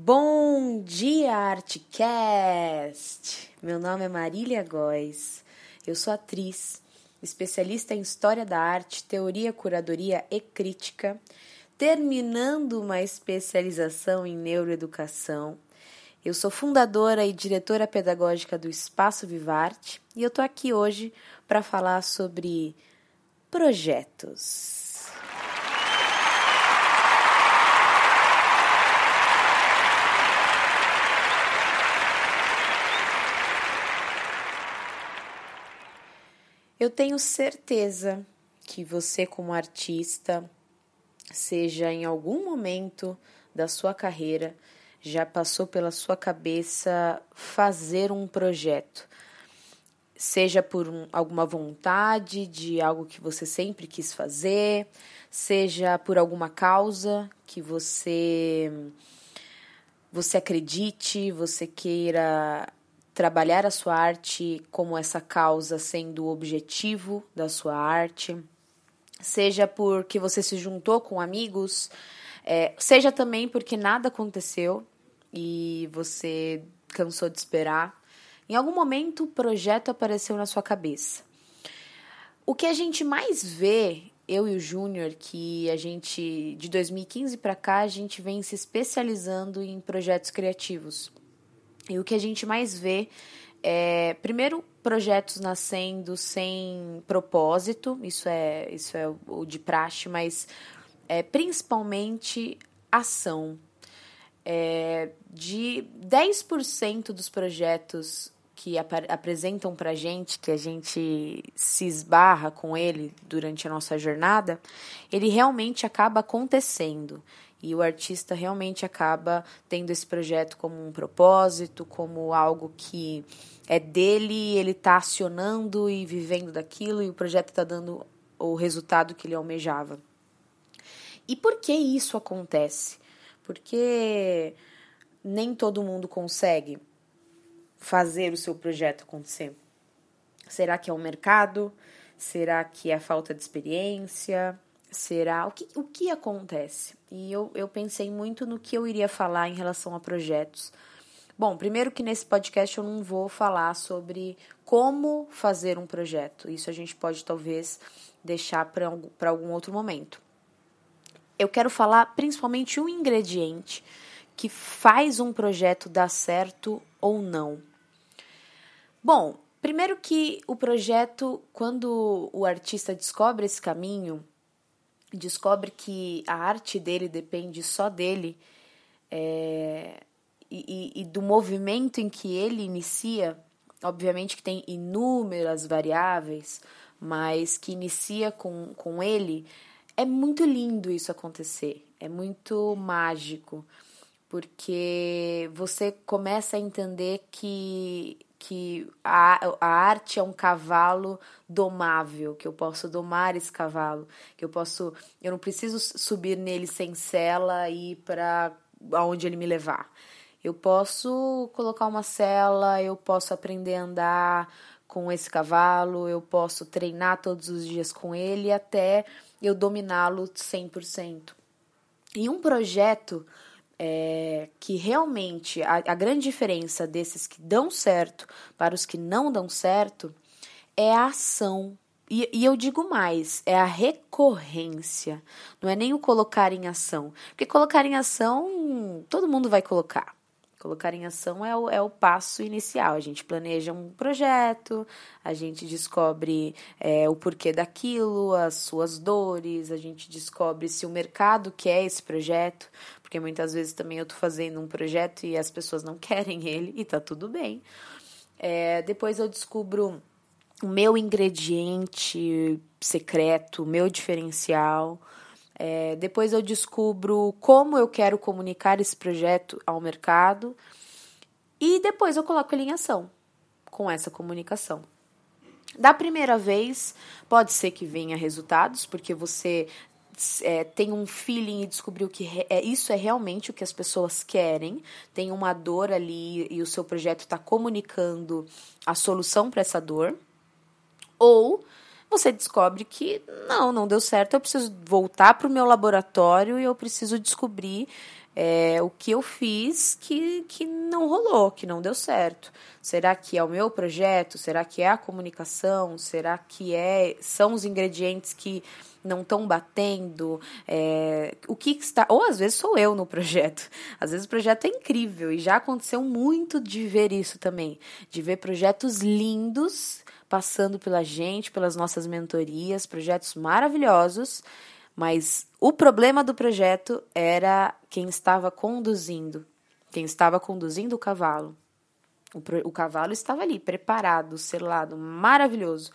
Bom dia, Artcast! Meu nome é Marília Góes. Eu sou atriz, especialista em história da arte, teoria, curadoria e crítica, terminando uma especialização em neuroeducação. Eu sou fundadora e diretora pedagógica do Espaço Vivarte e eu tô aqui hoje para falar sobre projetos. Eu tenho certeza que você, como artista, seja em algum momento da sua carreira, já passou pela sua cabeça fazer um projeto. Seja por um, alguma vontade de algo que você sempre quis fazer, seja por alguma causa que você você acredite, você queira trabalhar a sua arte como essa causa sendo o objetivo da sua arte, seja porque você se juntou com amigos, é, seja também porque nada aconteceu e você cansou de esperar. Em algum momento o projeto apareceu na sua cabeça. O que a gente mais vê, eu e o Júnior, que a gente de 2015 para cá a gente vem se especializando em projetos criativos. E o que a gente mais vê é, primeiro, projetos nascendo sem propósito, isso é, isso é o de praxe, mas é, principalmente ação. É, de 10% dos projetos que ap apresentam para gente, que a gente se esbarra com ele durante a nossa jornada, ele realmente acaba acontecendo. E o artista realmente acaba tendo esse projeto como um propósito, como algo que é dele, ele está acionando e vivendo daquilo, e o projeto está dando o resultado que ele almejava. E por que isso acontece? Porque nem todo mundo consegue fazer o seu projeto acontecer. Será que é o mercado? Será que é a falta de experiência? Será? O que, o que acontece? E eu, eu pensei muito no que eu iria falar em relação a projetos. Bom, primeiro que nesse podcast eu não vou falar sobre como fazer um projeto. Isso a gente pode talvez deixar para algum outro momento. Eu quero falar principalmente um ingrediente que faz um projeto dar certo ou não. Bom, primeiro que o projeto, quando o artista descobre esse caminho, descobre que a arte dele depende só dele é, e, e, do movimento em que ele inicia, obviamente que tem inúmeras variáveis, mas que inicia com, com ele, é muito lindo isso acontecer, é muito mágico, porque você começa a entender que que a, a arte é um cavalo domável, que eu posso domar esse cavalo, que eu posso, eu não preciso subir nele sem sela e ir para aonde ele me levar. Eu posso colocar uma sela, eu posso aprender a andar com esse cavalo, eu posso treinar todos os dias com ele até eu dominá-lo 100%. E um projeto é, que realmente a, a grande diferença desses que dão certo para os que não dão certo é a ação e, e, eu digo mais, é a recorrência, não é nem o colocar em ação. Porque colocar em ação, todo mundo vai colocar. Colocar em ação é o, é o passo inicial. A gente planeja um projeto, a gente descobre é, o porquê daquilo, as suas dores, a gente descobre se o mercado quer esse projeto, porque muitas vezes também eu estou fazendo um projeto e as pessoas não querem ele e tá tudo bem. É, depois eu descubro o meu ingrediente secreto, o meu diferencial. É, depois eu descubro como eu quero comunicar esse projeto ao mercado e depois eu coloco ele em ação com essa comunicação. Da primeira vez, pode ser que venha resultados, porque você é, tem um feeling e descobriu que é, isso é realmente o que as pessoas querem, tem uma dor ali e o seu projeto está comunicando a solução para essa dor. Ou você descobre que não, não deu certo, eu preciso voltar para o meu laboratório e eu preciso descobrir é, o que eu fiz que, que não rolou, que não deu certo. Será que é o meu projeto? Será que é a comunicação? Será que é são os ingredientes que não estão batendo? É, o que está. Ou às vezes sou eu no projeto. Às vezes o projeto é incrível e já aconteceu muito de ver isso também. De ver projetos lindos passando pela gente, pelas nossas mentorias, projetos maravilhosos mas o problema do projeto era quem estava conduzindo, quem estava conduzindo o cavalo. O, o cavalo estava ali, preparado, selado, maravilhoso.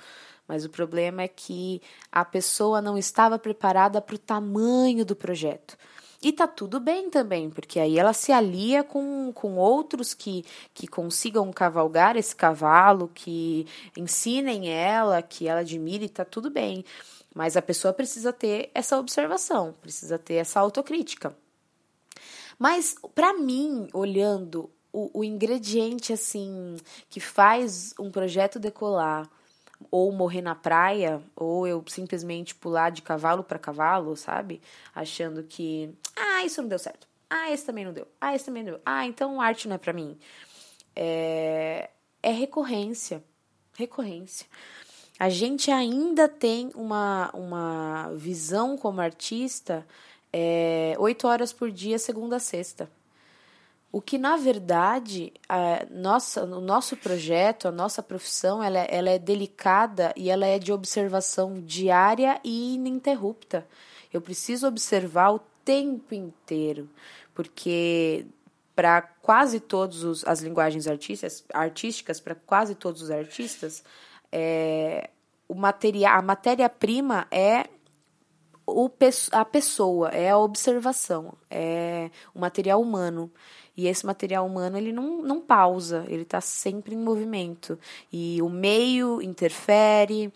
Mas o problema é que a pessoa não estava preparada para o tamanho do projeto. E tá tudo bem também, porque aí ela se alia com, com outros que, que consigam cavalgar esse cavalo, que ensinem ela, que ela admire, tá tudo bem. Mas a pessoa precisa ter essa observação, precisa ter essa autocrítica. Mas para mim, olhando o, o, ingrediente assim que faz um projeto decolar, ou morrer na praia, ou eu simplesmente pular de cavalo para cavalo, sabe? Achando que, ah, isso não deu certo. Ah, esse também não deu. Ah, esse também não deu. Ah, então arte não é para mim. É, é recorrência. Recorrência a gente ainda tem uma, uma visão como artista é, oito horas por dia, segunda a sexta. O que, na verdade, a nossa, o nosso projeto, a nossa profissão, ela, ela é delicada e ela é de observação diária e ininterrupta. Eu preciso observar o tempo inteiro, porque para quase todas as linguagens artísticas, artísticas para quase todos os artistas, é, o material, a matéria-prima é o, a pessoa, é a observação, é o material humano. E esse material humano ele não, não pausa, ele está sempre em movimento. E o meio interfere,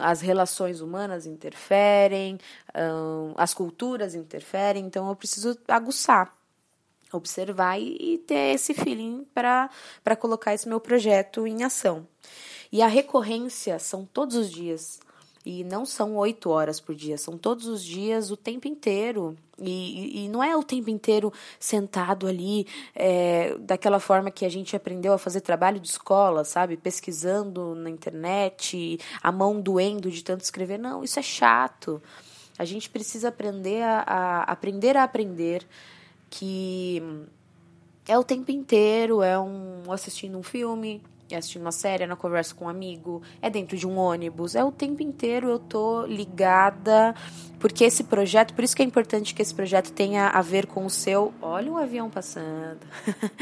as relações humanas interferem, as culturas interferem, então eu preciso aguçar, observar e, e ter esse feeling para colocar esse meu projeto em ação. E a recorrência são todos os dias. E não são oito horas por dia, são todos os dias, o tempo inteiro. E, e não é o tempo inteiro sentado ali, é, daquela forma que a gente aprendeu a fazer trabalho de escola, sabe? Pesquisando na internet, a mão doendo de tanto escrever. Não, isso é chato. A gente precisa aprender a, a aprender a aprender que é o tempo inteiro, é um assistindo um filme, é assistindo uma série, é na conversa com um amigo, é dentro de um ônibus, é o tempo inteiro eu tô ligada, porque esse projeto, por isso que é importante que esse projeto tenha a ver com o seu, olha o avião passando,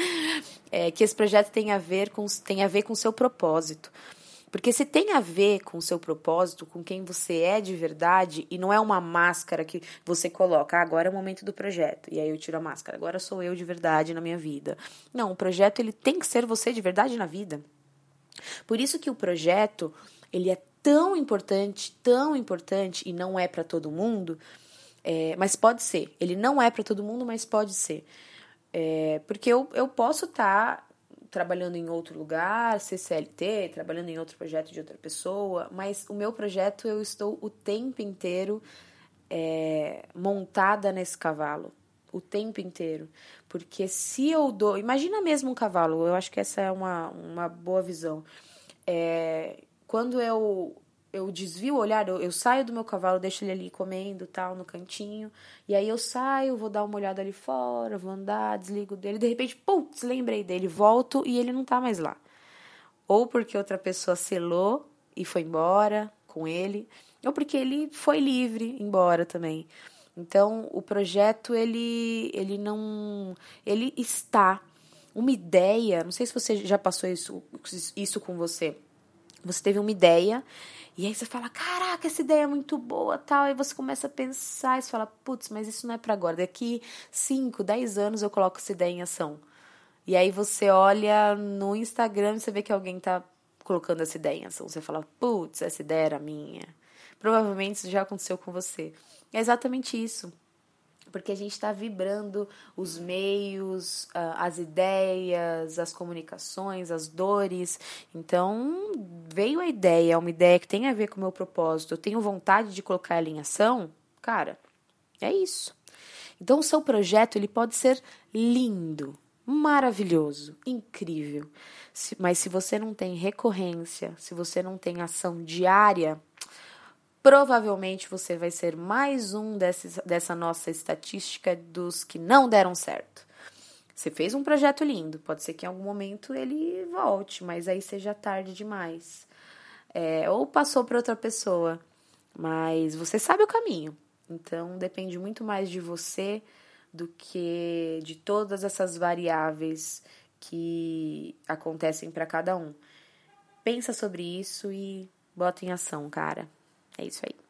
é, que esse projeto tenha a ver com, tenha a ver com o seu propósito. Porque se tem a ver com o seu propósito, com quem você é de verdade, e não é uma máscara que você coloca, ah, agora é o momento do projeto, e aí eu tiro a máscara, agora sou eu de verdade na minha vida. Não, o projeto ele tem que ser você de verdade na vida. Por isso que o projeto, ele é tão importante, tão importante, e não é para todo mundo, é, mas pode ser. Ele não é para todo mundo, mas pode ser. É, porque eu, eu posso estar tá trabalhando em outro lugar, CCLT, trabalhando em outro projeto de outra pessoa, mas o meu projeto eu estou o tempo inteiro é, montada nesse cavalo. O tempo inteiro. Porque se eu dou. Imagina mesmo um cavalo, eu acho que essa é uma, uma boa visão. É, quando eu eu desvio o olhar, eu, eu, saio do meu cavalo, deixo ele ali comendo, tal, no cantinho. E aí eu saio, vou dar uma olhada ali fora, vou andar, desligo dele. De repente, putz, lembrei dele, volto e ele não tá mais lá. Ou porque outra pessoa selou e foi embora com ele, ou porque ele foi livre embora também. Então, o projeto ele ele não ele está uma ideia, não sei se você já passou isso isso com você. Você teve uma ideia e aí você fala: "Caraca, essa ideia é muito boa", tal, aí você começa a pensar e você fala: "Putz, mas isso não é para agora. Daqui 5, 10 anos eu coloco essa ideia em ação". E aí você olha no Instagram e você vê que alguém tá colocando essa ideia em ação. Você fala: "Putz, essa ideia era minha". Provavelmente isso já aconteceu com você. É exatamente isso. Porque a gente está vibrando os meios, as ideias, as comunicações, as dores. Então, veio a ideia, é uma ideia que tem a ver com o meu propósito, eu tenho vontade de colocar ela em ação, cara, é isso. Então, o seu projeto ele pode ser lindo, maravilhoso, incrível. mas se você não tem recorrência, se você não tem ação diária, provavelmente você vai ser mais um desses, dessa nossa estatística dos que não deram certo. Você fez um projeto lindo, pode ser que em algum momento ele volte, mas aí seja tarde demais. É, ou passou para outra pessoa, mas você sabe o caminho. Então depende muito mais de você do que de todas essas variáveis que acontecem para cada um. Pensa sobre isso e bota em ação, cara. É isso aí.